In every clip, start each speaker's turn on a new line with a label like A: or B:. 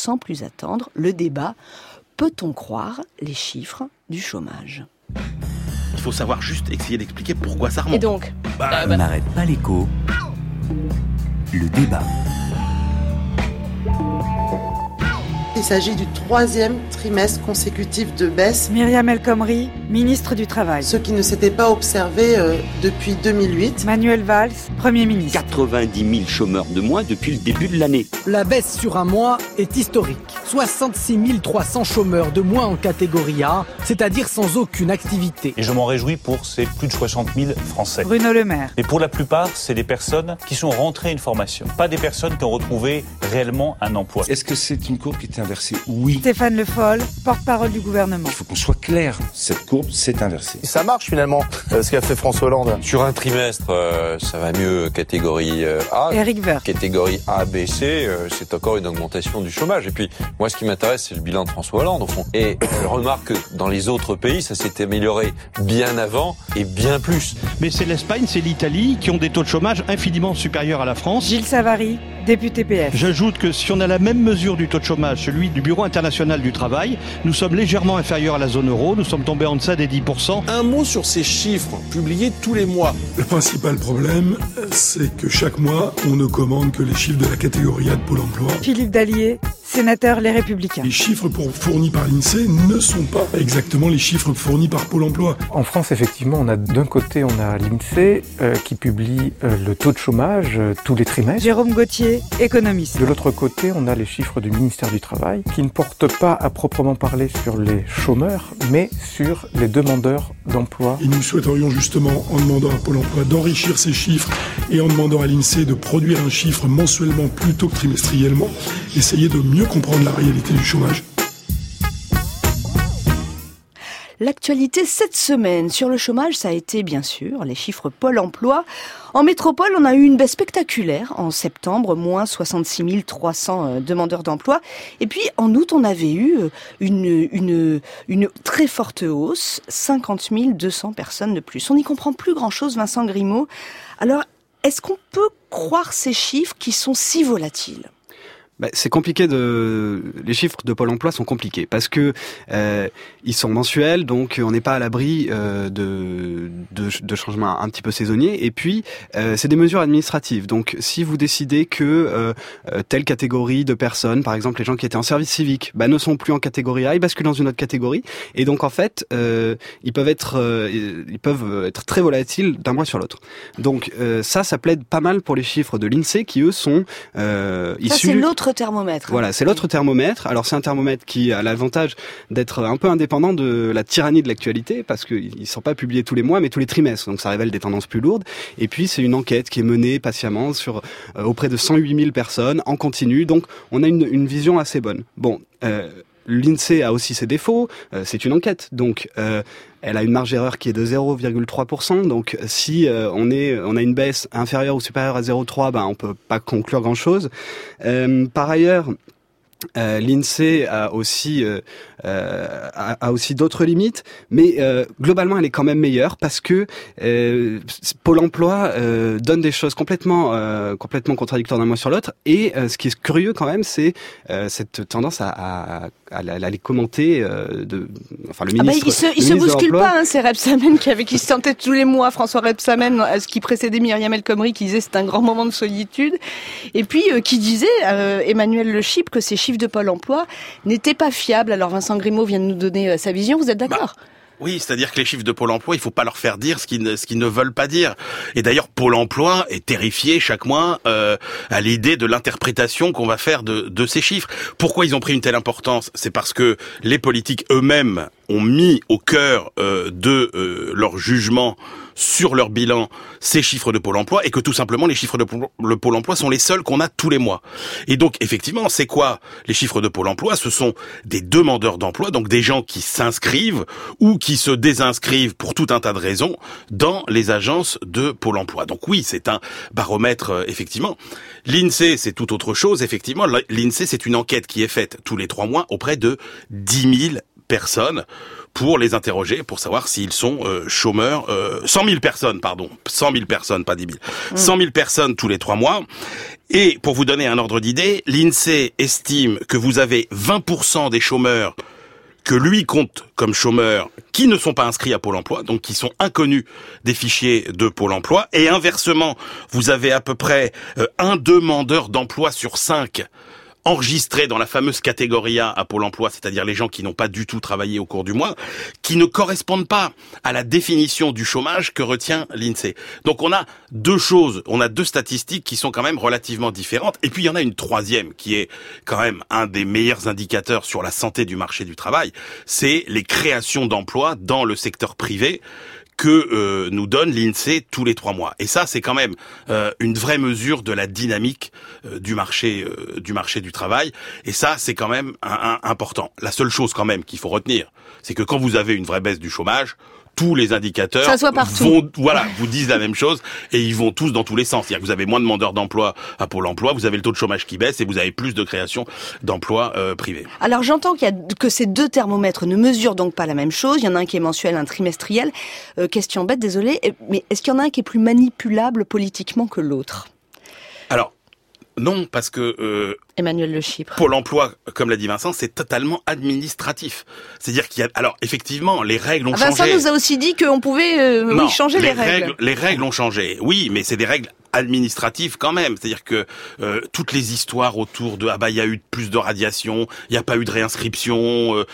A: sans plus attendre, le débat peut-on croire les chiffres du chômage?
B: Il faut savoir juste essayer d'expliquer pourquoi ça remonte.
A: Et donc
B: Bah,
C: On n'arrête pas l'écho. Le débat.
D: Il s'agit du troisième trimestre consécutif de baisse,
E: Myriam El Khomri, ministre du Travail.
D: ce qui ne s'était pas observé euh, depuis 2008.
E: Manuel Valls, Premier ministre.
F: 90 000 chômeurs de moins depuis le début de l'année.
G: La baisse sur un mois est historique. 66 300 chômeurs de moins en catégorie A, c'est-à-dire sans aucune activité.
H: Et je m'en réjouis pour ces plus de 60 000 Français.
E: Bruno Le Maire.
H: Mais pour la plupart, c'est des personnes qui sont rentrées à une formation, pas des personnes qui ont retrouvé réellement un emploi.
I: Est-ce que c'est une courbe qui est inversée Oui.
E: Stéphane Le Foll, porte-parole du gouvernement.
I: Il faut qu'on soit clair. Cette courbe s'est inversée.
J: Ça marche finalement, euh, ce qu'a fait François Hollande.
K: Sur un trimestre, euh, ça va mieux catégorie euh, A.
E: Eric Woerth.
K: Catégorie A, B, C, euh, c'est encore une augmentation du chômage. Et puis, moi, ce qui m'intéresse, c'est le bilan de François Hollande, au fond. Et je remarque que dans les autres pays, ça s'est amélioré bien avant et bien plus.
L: Mais c'est l'Espagne, c'est l'Italie qui ont des taux de chômage infiniment supérieurs à la France.
E: Gilles Savary, député PS.
L: J'ajoute que si on a la même mesure du taux de chômage, celui du Bureau international du travail, nous sommes légèrement inférieurs à la zone euro, nous sommes tombés en deçà des 10%.
M: Un mot sur ces chiffres publiés tous les mois.
N: Le principal problème, c'est que chaque mois, on ne commande que les chiffres de la catégorie A de Pôle emploi.
E: Philippe Dallier, sénateur Les Républicains.
N: Les chiffres pour- fournis par l'INSEE ne sont pas exactement les chiffres fournis par Pôle emploi.
O: En France, effectivement, on a d'un côté, on a l'INSEE euh, qui publie euh, le taux de chômage euh, tous les trimestres.
E: Jérôme Gauthier, économiste.
O: De l'autre côté, on a les chiffres du ministère du Travail qui ne portent pas à proprement parler sur les chômeurs, mais sur les demandeurs d'emploi.
N: Et nous souhaiterions justement, en demandant à Pôle emploi d'enrichir ces chiffres et en demandant à l'INSEE de produire un chiffre mensuellement plutôt que trimestriellement, essayer de mieux comprendre la réalité du chômage.
A: L'actualité cette semaine sur le chômage, ça a été bien sûr les chiffres Pôle emploi. En métropole, on a eu une baisse spectaculaire en septembre, moins 66 300 euh, demandeurs d'emploi. Et puis en août, on avait eu euh, une très forte hausse, 50 200 personnes de plus. On n'y comprend plus grand-chose, Vincent Grimaud. Alors, est-ce qu'on peut croire ces chiffres qui sont si volatiles?
P: Bah, c'est compliqué de les chiffres de Pôle Emploi sont compliqués parce que euh, ils sont mensuels donc on n'est pas à l'abri euh, de, de, de changements un petit peu saisonniers. Et puis euh, c'est des mesures administratives. Donc si vous décidez que euh, euh, telle catégorie de personnes par exemple les gens qui étaient en service civique bah, ne sont plus en catégorie A ils basculent dans une autre catégorie. Et donc en fait euh, ils peuvent être ils peuvent être très volatiles d'un mois sur l'autre. Donc ça ça plaide pas mal pour les chiffres de l'Insee qui eux sont issus
A: ça, c'est l'autre thermomètre.
P: Voilà, c'est l'autre thermomètre. Alors c'est un thermomètre qui a l'avantage d'être un peu indépendant de la tyrannie de l'actualité parce qu'ils ne sont pas publiés tous les mois mais tous les trimestres. Donc ça révèle des tendances plus lourdes. Et puis c'est une enquête qui est menée patiemment sur euh, auprès de 108 000 personnes en continu. Donc on a une, une vision assez bonne. Bon. Euh, L'INSEE a aussi ses défauts, euh, c'est une enquête, donc euh, elle a une marge d'erreur qui est de 0,3%. Donc si euh, on est on a une baisse inférieure ou supérieure à 0,3, ben on peut pas conclure grand chose. par ailleurs. Euh, L'INSEE a aussi euh, a, a, aussi d'autres limites, mais euh, globalement elle est quand même meilleure parce que Pôle Emploi donne des choses complètement complètement contradictoires d'un mois sur l'autre. Et ce qui est curieux quand même, c'est cette tendance à, à, à, à les commenter de enfin le ministre.
A: Ah bah, il se, il se bouscule pas, hein, c'est Rebsamen qui avait qui se tentait tous les mois François Rebsamen, ce qui précédait Myriam El Khomri qui disait c'est un grand moment de solitude, et puis qui disait Emmanuel Le Chip que ces chiffres de Pôle emploi n'étaient pas fiables. Alors Vincent Grimaud vient de nous donner sa vision, vous êtes d'accord?
B: bah. Oui, c'est-à-dire que les chiffres de Pôle emploi, il faut pas leur faire dire ce qu'ils ne, ce qu'ils ne veulent pas dire. Et d'ailleurs, Pôle emploi est terrifié chaque mois euh, à l'idée de l'interprétation qu'on va faire de, de ces chiffres. Pourquoi ils ont pris une telle importance? C'est parce que les politiques eux-mêmes ont mis au cœur euh, de euh, leur jugement sur leur bilan ces chiffres de Pôle emploi et que tout simplement les chiffres de le Pôle emploi sont les seuls qu'on a tous les mois. Et donc effectivement, c'est quoi les chiffres de Pôle emploi? Ce sont des demandeurs d'emploi, donc des gens qui s'inscrivent ou qui se désinscrivent pour tout un tas de raisons dans les agences de Pôle emploi. Donc oui, c'est un baromètre euh, effectivement. L'INSEE, c'est tout autre chose. Effectivement, l'INSEE, c'est une enquête qui est faite tous les trois mois auprès de 10 000 personnes pour les interroger, pour savoir s'ils sont euh, chômeurs. Euh, 100 000 personnes, pardon. 100 000 personnes, pas 10 000. Mmh. 100 000 personnes tous les trois mois. Et pour vous donner un ordre d'idée, l'INSEE estime que vous avez 20% des chômeurs que lui compte comme chômeurs qui ne sont pas inscrits à Pôle emploi, donc qui sont inconnus des fichiers de Pôle emploi. Et inversement, vous avez à peu près euh, un demandeur d'emploi sur cinq enregistrés dans la fameuse catégorie A à Pôle emploi, c'est-à-dire les gens qui n'ont pas du tout travaillé au cours du mois, qui ne correspondent pas à la définition du chômage que retient l'INSEE. Donc on a deux choses, on a deux statistiques qui sont quand même relativement différentes. Et puis il y en a une troisième qui est quand même un des meilleurs indicateurs sur la santé du marché du travail, c'est les créations d'emplois dans le secteur privé que euh, nous donne l'INSEE tous les trois mois. Et ça, c'est quand même euh, une vraie mesure de la dynamique euh, du marché du marché du travail. Et ça, c'est quand même important. La seule chose quand même qu'il faut retenir, c'est que quand vous avez une vraie baisse du chômage, tous les indicateurs vont, voilà, vous disent la même chose et ils vont tous dans tous les sens. C'est-à-dire que vous avez moins de demandeurs d'emploi à Pôle emploi, vous avez le taux de chômage qui baisse et vous avez plus de création d'emplois euh, privés.
A: Alors j'entends qu'il y a que ces deux thermomètres ne mesurent donc pas la même chose. Il y en a un qui est mensuel, un trimestriel. Euh, question bête, désolé, mais est-ce qu'il y en a un qui est plus manipulable politiquement que l'autre?
B: Alors, non, parce que euh,
A: Emmanuel Le Chypre.
B: Pôle Emploi, comme l'a dit Vincent, c'est totalement administratif. C'est-à-dire qu'il y a, alors effectivement, les règles ont
A: ah, Vincent
B: changé.
A: Vincent nous a aussi dit qu'on pouvait euh, changer les, règles.
B: Les règles ont changé, oui, mais c'est des règles administratives quand même. C'est-à-dire que euh, toutes les histoires autour de ah bah il y a eu plus de radiation, il n'y a pas eu de réinscription. Euh,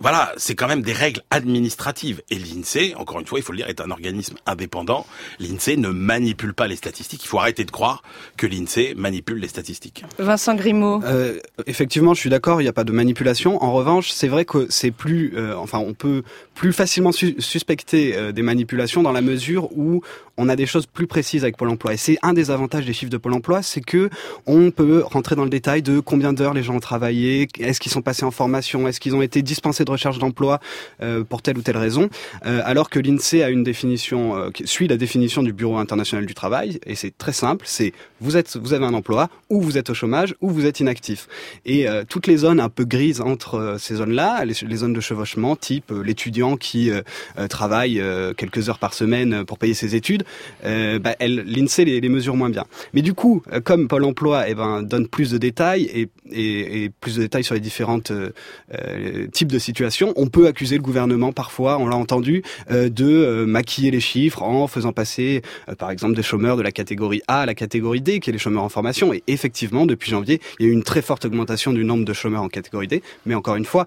B: voilà, c'est quand même des règles administratives. Et l'INSEE, encore une fois, il faut le dire, est un organisme indépendant. L'INSEE ne manipule pas les statistiques. Il faut arrêter de croire que l'INSEE manipule les statistiques.
A: Vincent Grimaud.
P: Euh, effectivement, je suis d'accord, il n'y a pas de manipulation. En revanche, c'est vrai que c'est plus, euh, enfin, on peut plus facilement suspecter euh, des manipulations dans la mesure où on a des choses plus précises avec Pôle Emploi. Et c'est un des avantages des chiffres de Pôle Emploi, c'est que on peut rentrer dans le détail de combien d'heures les gens ont travaillé, est-ce qu'ils sont passés en formation, est-ce qu'ils ont été dispensés de recherche d'emploi euh, pour telle ou telle raison, euh, alors que l'INSEE a une définition euh, qui suit la définition du Bureau international du travail et c'est très simple, c'est vous êtes vous avez un emploi ou vous êtes au chômage ou vous êtes inactif. Et toutes les zones un peu grises entre ces zones-là, les, les, zones de chevauchement, type l'étudiant qui travaille quelques heures par semaine pour payer ses études, bah, l'INSEE les, mesure moins bien. Mais du coup, comme Pôle Emploi eh ben, donne plus de détails et, plus de détails sur les différentes types de situations, on peut accuser le gouvernement parfois, on l'a entendu, euh, de maquiller les chiffres en faisant passer, par exemple, des chômeurs de la catégorie A à la catégorie D, qui est les chômeurs en formation. Et effectivement, depuis janvier, il y a eu une très forte augmentation du nombre de chômeurs en catégorie D. Mais encore une fois,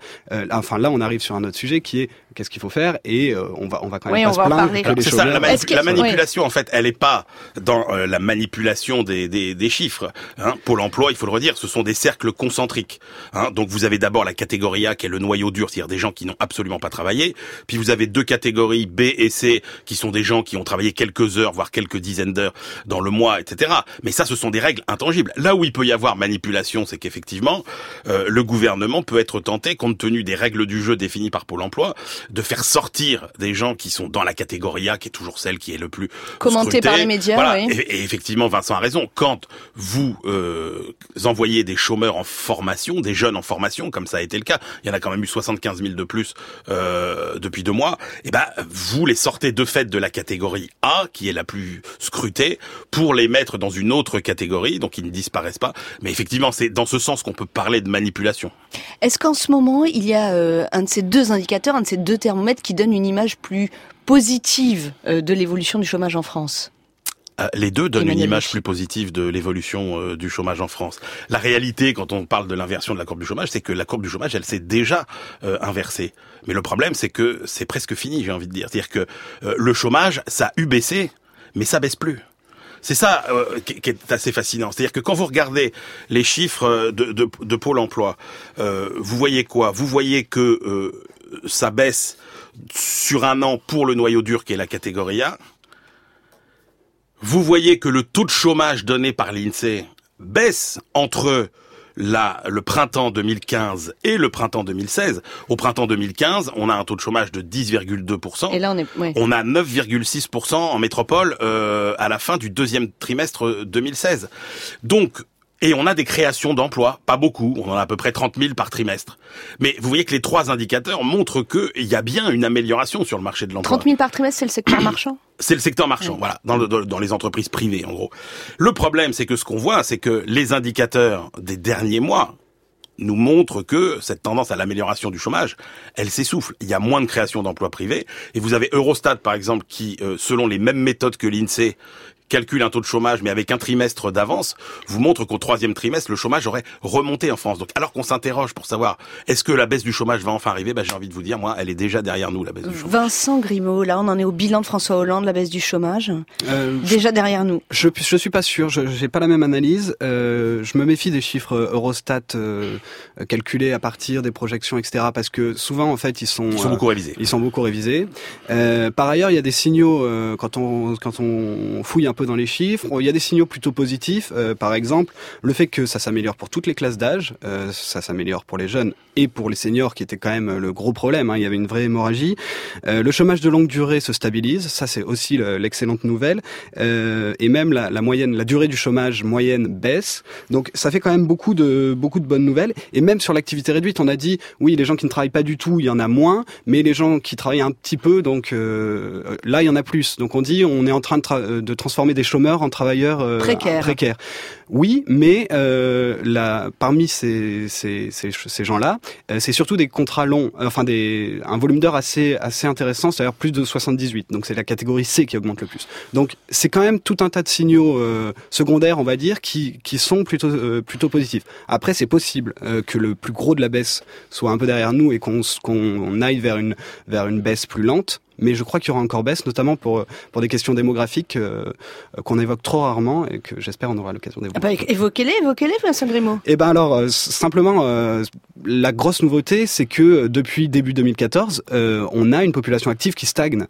P: enfin là, on arrive sur un autre sujet qui est qu'est-ce qu'il faut faire et on va on va quand même pas se plaindre que les chômeurs.
B: Ça, la, manipulation en fait, elle n'est pas dans euh, la manipulation des, des, des chiffres. Hein. Pôle emploi, il faut le redire, ce sont des cercles concentriques. Hein. Donc vous avez d'abord la catégorie A qui est le noyau dur, c'est-à-dire des gens qui n'ont absolument pas travaillé. Puis vous avez deux catégories B et C qui sont des gens qui ont travaillé quelques heures, voire quelques dizaines d'heures dans le mois, etc. Mais ça, ce sont des règles intangibles. Là où il peut y avoir manipulation, c'est qu'effectivement, euh, le gouvernement peut être tenté, compte tenu des règles du jeu définies par Pôle emploi, de faire sortir des gens qui sont dans la catégorie A, qui est toujours celle qui est le plus
A: commenté par les médias.
B: Oui. Et, effectivement, Vincent a raison. Quand vous euh, envoyez des chômeurs en formation, des jeunes en formation, comme ça a été le cas, il y en a quand même eu 75 000 de plus euh, depuis deux mois. Et eh ben, vous les sortez de fait de la catégorie A, qui est la plus scrutée, pour les mettre dans une autre catégorie, donc ils ne disparaissent pas. Mais effectivement, c'est dans ce sens qu'on peut parler de manipulation.
A: Est-ce qu'en ce moment, il y a euh, un de ces deux indicateurs, un de ces deux thermomètres qui donne une image plus positive euh, de l'évolution du chômage en France
B: euh, les deux donnent une image plus positive de l'évolution euh, du chômage en France. La réalité, quand on parle de l'inversion de la courbe du chômage, c'est que la courbe du chômage, elle s'est déjà inversée. Mais le problème, c'est que c'est presque fini, j'ai envie de dire. C'est-à-dire que le chômage, ça a eu baissé, mais ça baisse plus. C'est ça qui, est assez fascinant. C'est-à-dire que quand vous regardez les chiffres de, de, de Pôle Emploi, vous voyez quoi? Vous voyez que ça baisse sur un an pour le noyau dur qui est la catégorie A. Vous voyez que le taux de chômage donné par l'INSEE baisse entre la, le printemps 2015 et le printemps 2016. Au printemps 2015, on a un taux de chômage de 10,2%.
A: Et là, on est,
B: On a 9,6% en métropole euh, à la fin du deuxième trimestre 2016. Donc, Et on a des créations d'emplois, pas beaucoup, on en a à peu près 30 000 par trimestre. Mais vous voyez que les trois indicateurs montrent qu'il y a bien une amélioration sur le marché de l'emploi.
A: 30 000 par trimestre, c'est le secteur marchand?
B: C'est le secteur marchand, voilà, dans, le, dans, les entreprises privées, en gros. Le problème, c'est que ce qu'on voit, c'est que les indicateurs des derniers mois nous montrent que cette tendance à l'amélioration du chômage, elle s'essouffle. Il y a moins de création d'emplois privés. Et vous avez Eurostat, par exemple, qui, euh, selon les mêmes méthodes que l'INSEE, calcule un taux de chômage, mais avec un trimestre d'avance, vous montre qu'au troisième trimestre, le chômage aurait remonté en France. Donc, alors qu'on s'interroge pour savoir est-ce que la baisse du chômage va enfin arriver, bah, j'ai envie de vous dire, moi, elle est déjà derrière nous, la baisse du chômage.
A: Vincent Grimaud, là, on en est au bilan de François Hollande, la baisse du chômage, euh, déjà derrière nous.
P: Je je suis pas sûr, je j'ai pas la même analyse. Euh, je me méfie des chiffres Eurostat euh, calculés à partir des projections, etc. Parce que souvent, en fait, ils sont
B: ils sont beaucoup révisés.
P: Ils sont beaucoup révisés. par ailleurs, il y a des signaux quand on quand on fouille un peu dans les chiffres. Il y a des signaux plutôt positifs. Euh, par exemple, le fait que ça s'améliore pour toutes les classes d'âge, euh, ça s'améliore pour les jeunes et pour les seniors, qui était quand même le gros problème. Hein. Il y avait une vraie hémorragie. Euh, le chômage de longue durée se stabilise. Ça, c'est aussi l'excellente nouvelle. et même la, moyenne, la durée du chômage moyenne baisse. Donc, ça fait quand même beaucoup de beaucoup de bonnes nouvelles. Et même sur l'activité réduite, on a dit oui, les gens qui ne travaillent pas du tout, il y en a moins, mais les gens qui travaillent un petit peu, donc là, il y en a plus. Donc, on dit on est en train de transformer des chômeurs en travailleurs euh, précaires. Oui, mais euh, la, parmi ces, ces, ces, ces gens-là, euh, c'est surtout des contrats longs, enfin des, un volume d'heures assez, assez intéressant, c'est-à-dire plus de 78. Donc c'est la catégorie C qui augmente le plus. Donc c'est quand même tout un tas de signaux secondaires, on va dire, qui, qui sont plutôt, plutôt positifs. Après, c'est possible que le plus gros de la baisse soit un peu derrière nous et qu'on qu'on aille vers une, vers une baisse plus lente mais je crois qu'il y aura encore baisse, notamment pour pour des questions démographiques euh, qu'on évoque trop rarement et que j'espère on aura l'occasion d'évoquer.
A: Ah bah, évoquez-les, évoquez-les, Vincent Grimaud.
P: Eh ben alors euh, simplement euh, la grosse nouveauté, c'est que depuis début 2014, on a une population active qui stagne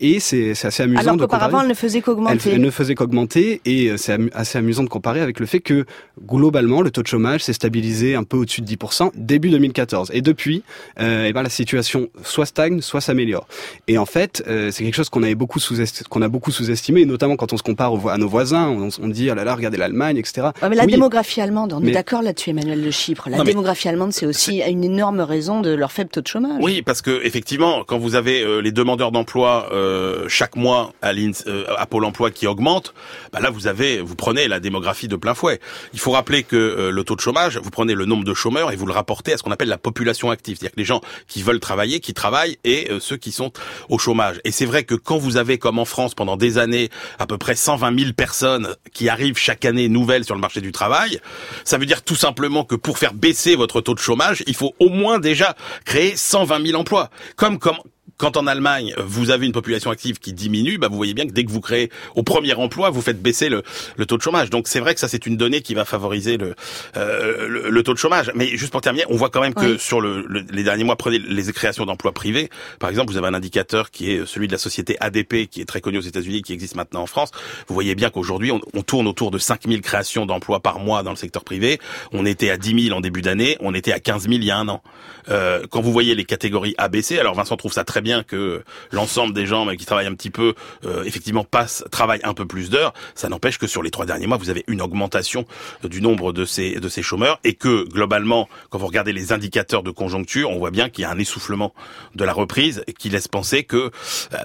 P: et c'est assez amusant.
A: Alors qu'auparavant, elle ne faisait qu'augmenter.
P: Elle, ne faisait qu'augmenter et c'est assez amusant de comparer avec le fait que globalement le taux de chômage s'est stabilisé un peu au-dessus de 10% début 2014 et depuis, eh ben la situation soit stagne, soit s'améliore. Et en fait, euh, c'est quelque chose qu'on avait beaucoup sous qu'on a beaucoup sous-estimé, notamment quand on se compare à nos voisins. On, dit oh là là, regardez l'Allemagne, etc.
A: mais la démographie allemande, on est d'accord là-dessus, Emmanuel Le Chypre. La démographie allemande, c'est aussi une énorme raison de leur faible taux de chômage.
B: Oui, parce que effectivement, quand vous avez euh, les demandeurs d'emploi euh, chaque mois à, à Pôle Emploi qui augmentent, bah là vous avez, vous prenez la démographie de plein fouet. Il faut rappeler que le taux de chômage, vous prenez le nombre de chômeurs et vous le rapportez à ce qu'on appelle la population active, c'est-à-dire que les gens qui veulent travailler, qui travaillent, et ceux qui sont au chômage. Et c'est vrai que quand vous avez, comme en France, pendant des années, à peu près 120 000 personnes qui arrivent chaque année nouvelles sur le marché du travail, ça veut dire tout simplement que pour faire baisser votre taux de chômage, il faut au moins déjà créer 120 000 emplois. Comme, comme, quand en Allemagne, vous avez une population active qui diminue, bah vous voyez bien que dès que vous créez au premier emploi, vous faites baisser le, le taux de chômage. Donc c'est vrai que ça, c'est une donnée qui va favoriser le, euh, le, taux de chômage. Mais juste pour terminer, on voit quand même que sur le, les derniers mois, prenez les créations d'emplois privés. Par exemple, vous avez un indicateur qui est celui de la société ADP, qui est très connu aux États-Unis, qui existe maintenant en France. Vous voyez bien qu'aujourd'hui, on, on, tourne autour de 5000 créations d'emplois par mois dans le secteur privé. On était à 10 000 en début d'année, on était à 15 000 il y a un an. Euh, quand vous voyez les catégories ABC, alors Vincent trouve ça très bien que l'ensemble des gens qui travaillent un petit peu, euh, effectivement, passent, travaillent un peu plus d'heures. Ça n'empêche que sur les trois derniers mois, vous avez une augmentation du nombre de ces de ces chômeurs et que globalement, quand vous regardez les indicateurs de conjoncture, on voit bien qu'il y a un essoufflement de la reprise qui laisse penser que euh,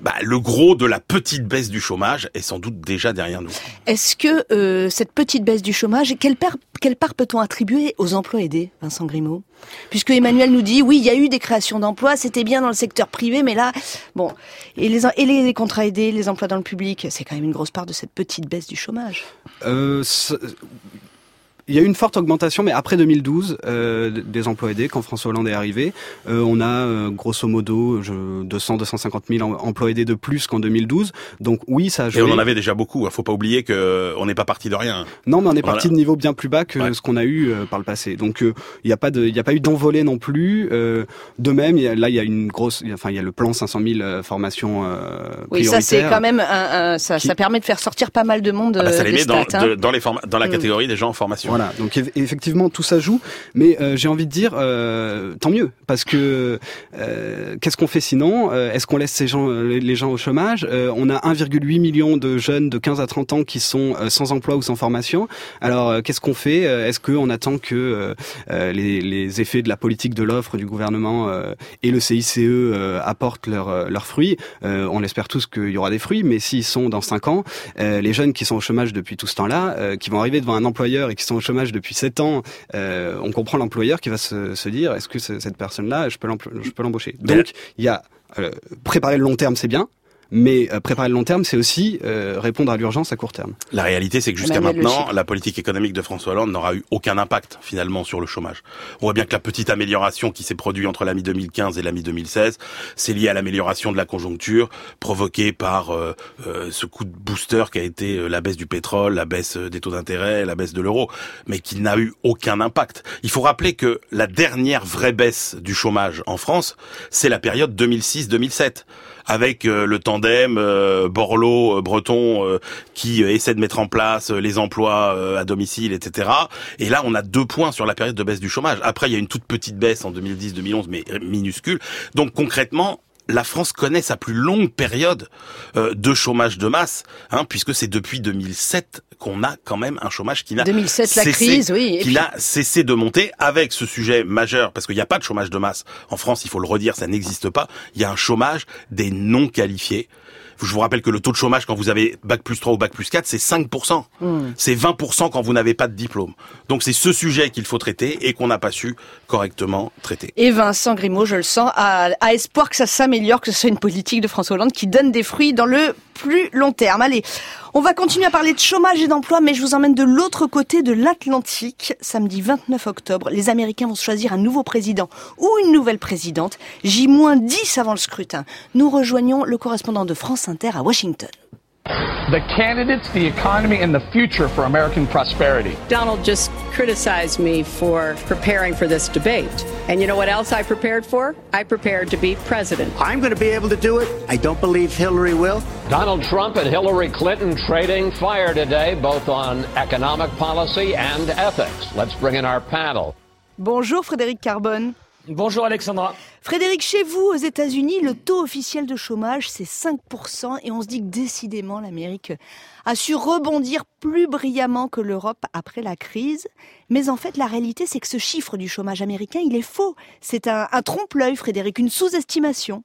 B: bah, le gros de la petite baisse du chômage est sans doute déjà derrière nous.
A: Est-ce que cette petite baisse du chômage, quelle quelle part peut-on attribuer aux emplois aidés, Vincent Grimaud? Puisque Emmanuel nous dit, oui, il y a eu des créations d'emplois, c'était bien dans le secteur privé, mais là, bon, et les, contrats aidés, les emplois dans le public, c'est quand même une grosse part de cette petite baisse du chômage.
P: Euh, il y a eu une forte augmentation, mais après 2012, euh, des emplois aidés, quand François Hollande est arrivé, euh, on a euh, grosso modo 200-250 000 emplois aidés de plus qu'en 2012. Donc oui, ça a joué.
B: Et on en avait déjà beaucoup. Il hein. faut pas oublier que on n'est pas parti de rien.
P: Non, mais on est parti de niveau bien plus bas que ce qu'on a eu par le passé. Donc il n'y a pas de, il y a pas eu d'envolée non plus. de même, là il y a une grosse, enfin il y a le plan 500 000 formations
A: Oui, ça c'est quand même un, ça, ça permet de faire sortir pas mal de monde.
B: Ah bah, ça
A: les
B: met
A: dans,
B: hein. dans les dans la mm. catégorie des gens en formation.
P: Voilà, donc effectivement tout ça joue, mais euh, j'ai envie de dire euh, tant mieux, parce que euh, qu'est-ce qu'on fait sinon Est-ce qu'on laisse ces gens, les gens au chômage On a 1,8 million de jeunes de 15 à 30 ans qui sont sans emploi ou sans formation. Alors qu'est-ce qu'on fait Est-ce qu'on attend que les, les, effets de la politique de l'offre du gouvernement et le CICE apportent leurs leurs fruits On espère tous qu'il y aura des fruits, mais s'ils sont dans 5 ans, les jeunes qui sont au chômage depuis tout ce temps-là, qui vont arriver devant un employeur et qui sont au chômage depuis 7 ans, euh, on comprend l'employeur qui va se, se dire est-ce que cette personne-là, je peux l'embaucher? Donc il y a euh, préparer le long terme, c'est bien. Mais euh, préparer le long terme, c'est aussi euh, répondre à l'urgence à court terme.
B: La réalité, c'est que jusqu'à maintenant, la politique économique de François Hollande n'aura eu aucun impact finalement sur le chômage. On voit bien que la petite amélioration qui s'est produite entre la mi-2015 et la mi-2016, c'est lié à l'amélioration de la conjoncture provoquée par euh, ce coup de booster qui a été la baisse du pétrole, la baisse des taux d'intérêt, la baisse de l'euro, mais qui n'a eu aucun impact. Il faut rappeler que la dernière vraie baisse du chômage en France, c'est la période 2006-2007 avec euh, le tandem euh, Borloo-Breton euh, qui essaie de mettre en place les emplois à domicile, etc. Et là, on a deux points sur la période de baisse du chômage. Après, il y a une toute petite baisse en 2010-2011, mais minuscule. Donc concrètement, la France connaît sa plus longue période de chômage de masse, hein, puisque c'est depuis 2007 qu'on a quand même un chômage qui n'a
A: 2007 la crise, oui,
B: qui n'a cessé de monter avec ce sujet majeur parce qu'il n'y a pas de chômage de masse en France. Il faut le redire, ça n'existe pas. Il y a un chômage des non qualifiés. Je vous rappelle que le taux de chômage quand vous avez bac plus 3 ou bac plus 4, c'est 5%. Hmm. C'est 20% quand vous n'avez pas de diplôme. Donc c'est ce sujet qu'il faut traiter et qu'on n'a pas su correctement traiter.
A: Et Vincent Grimaud, je le sens, a, a espoir que ça s'améliore, que ce soit une politique de François Hollande qui donne des fruits dans le plus long terme. Allez, on va continuer à parler de chômage et d'emploi, mais je vous emmène de l'autre côté de l'Atlantique. Samedi 29 octobre, les Américains vont choisir un nouveau président ou une nouvelle présidente. J-10 avant le scrutin. Nous rejoignons le correspondant de France Inter à Washington.
Q: The candidates, the economy, and the future for American prosperity.
R: Donald just criticized me for preparing for this debate. And you know what else I prepared for? I prepared to be president.
S: I'm going to be able to do it. I don't believe Hillary will.
T: Donald Trump and Hillary Clinton trading fire today, both on economic policy and ethics. Let's bring in our panel.
A: Bonjour Frédéric Carbone.
Q: Bonjour Alexandra.
A: Frédéric, chez vous aux États-Unis, le taux officiel de chômage, c'est 5% et on se dit que décidément l'Amérique a su rebondir plus brillamment que l'Europe après la crise. Mais en fait, la réalité, c'est que ce chiffre du chômage américain, il est faux. C'est un, un trompe-l'œil, Frédéric, une sous-estimation.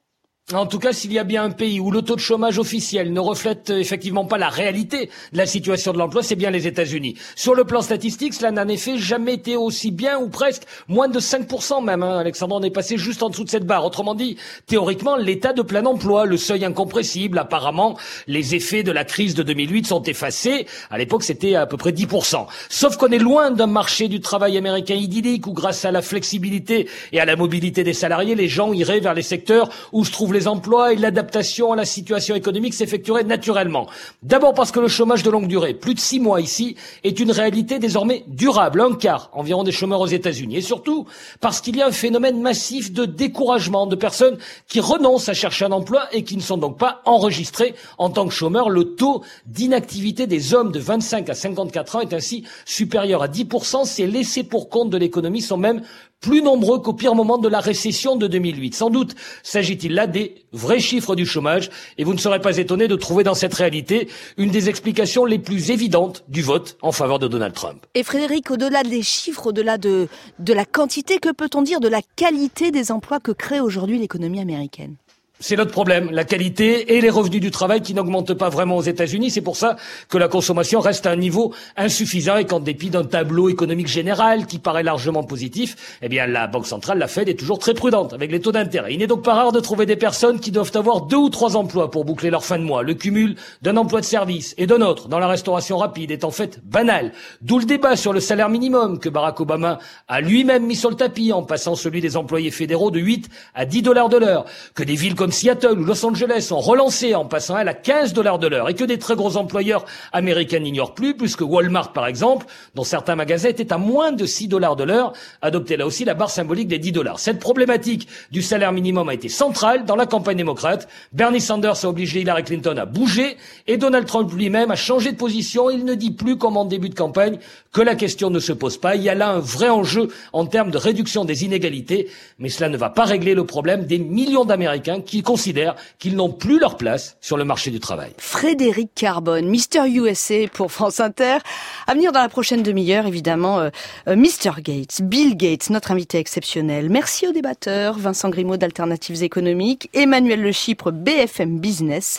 Q: En tout cas, s'il y a bien un pays où le taux de chômage officiel ne reflète euh, effectivement pas la réalité de la situation de l'emploi, c'est bien les États-Unis. Sur le plan statistique, cela n'a en effet jamais été aussi bien ou presque moins de 5% même. Hein. Alexandre, on est passé juste en dessous de cette barre. Autrement dit, théoriquement, l'état de plein emploi, le seuil incompressible, apparemment, les effets de la crise de 2008 sont effacés. À l'époque, c'était à peu près 10%. Sauf qu'on est loin d'un marché du travail américain idyllique où grâce à la flexibilité et à la mobilité des salariés, les gens iraient vers les secteurs où se trouvent les emplois et l'adaptation à la situation économique s'effectuerait naturellement. D'abord parce que le chômage de longue durée, plus de six mois ici, est une réalité désormais durable, un quart environ des chômeurs aux États-Unis. Et surtout parce qu'il y a un phénomène massif de découragement de personnes qui renoncent à chercher un emploi et qui ne sont donc pas enregistrées en tant que chômeurs. Le taux d'inactivité des hommes de 25 à 54 ans est ainsi supérieur à 10%. Ces laissés pour compte de l'économie sont même plus nombreux qu'au pire moment de la récession de 2008. Sans doute s'agit-il là des vrais chiffres du chômage, et vous ne serez pas étonné de trouver dans cette réalité une des explications les plus évidentes du vote en faveur de Donald Trump.
A: Et Frédéric, au-delà des chiffres, au-delà de, de la quantité, que peut-on dire de la qualité des emplois que crée aujourd'hui l'économie américaine?
Q: C'est notre problème, la qualité et les revenus du travail qui n'augmentent pas vraiment aux États-Unis. C'est pour ça que la consommation reste à un niveau insuffisant et qu'en dépit d'un tableau économique général qui paraît largement positif, eh bien la Banque centrale, la Fed, est toujours très prudente avec les taux d'intérêt. Il n'est donc pas rare de trouver des personnes qui doivent avoir deux ou trois emplois pour boucler leur fin de mois. Le cumul d'un emploi de service et d'un autre dans la restauration rapide est en fait banal. D'où le débat sur le salaire minimum que Barack Obama a lui-même mis sur le tapis en passant celui des employés fédéraux de 8 à 10 dollars de l'heure. Que des villes comme Seattle ou Los Angeles ont relancé en passant à 15 dollars de l'heure et que des très gros employeurs américains n'ignorent plus, puisque Walmart, par exemple, dont certains magasins étaient à moins de 6 dollars de l'heure, adoptait là aussi la barre symbolique des 10 dollars. Cette problématique du salaire minimum a été centrale dans la campagne démocrate. Bernie Sanders a obligé Hillary Clinton à bouger et Donald Trump lui-même a changé de position. Il ne dit plus, comme en début de campagne, que la question ne se pose pas. Il y a là un vrai enjeu en termes de réduction des inégalités, mais cela ne va pas régler le problème des millions d'Américains qui considèrent qu'ils n'ont plus leur place sur le marché du travail.
A: Frédéric Carbone, Mister USA pour France Inter. À venir dans la prochaine demi-heure, évidemment, euh, euh, Mr. Gates, Bill Gates, notre invité exceptionnel. Merci aux débatteurs, Vincent Grimaud d'Alternatives économiques, Emmanuel Le Chypre, BFM Business.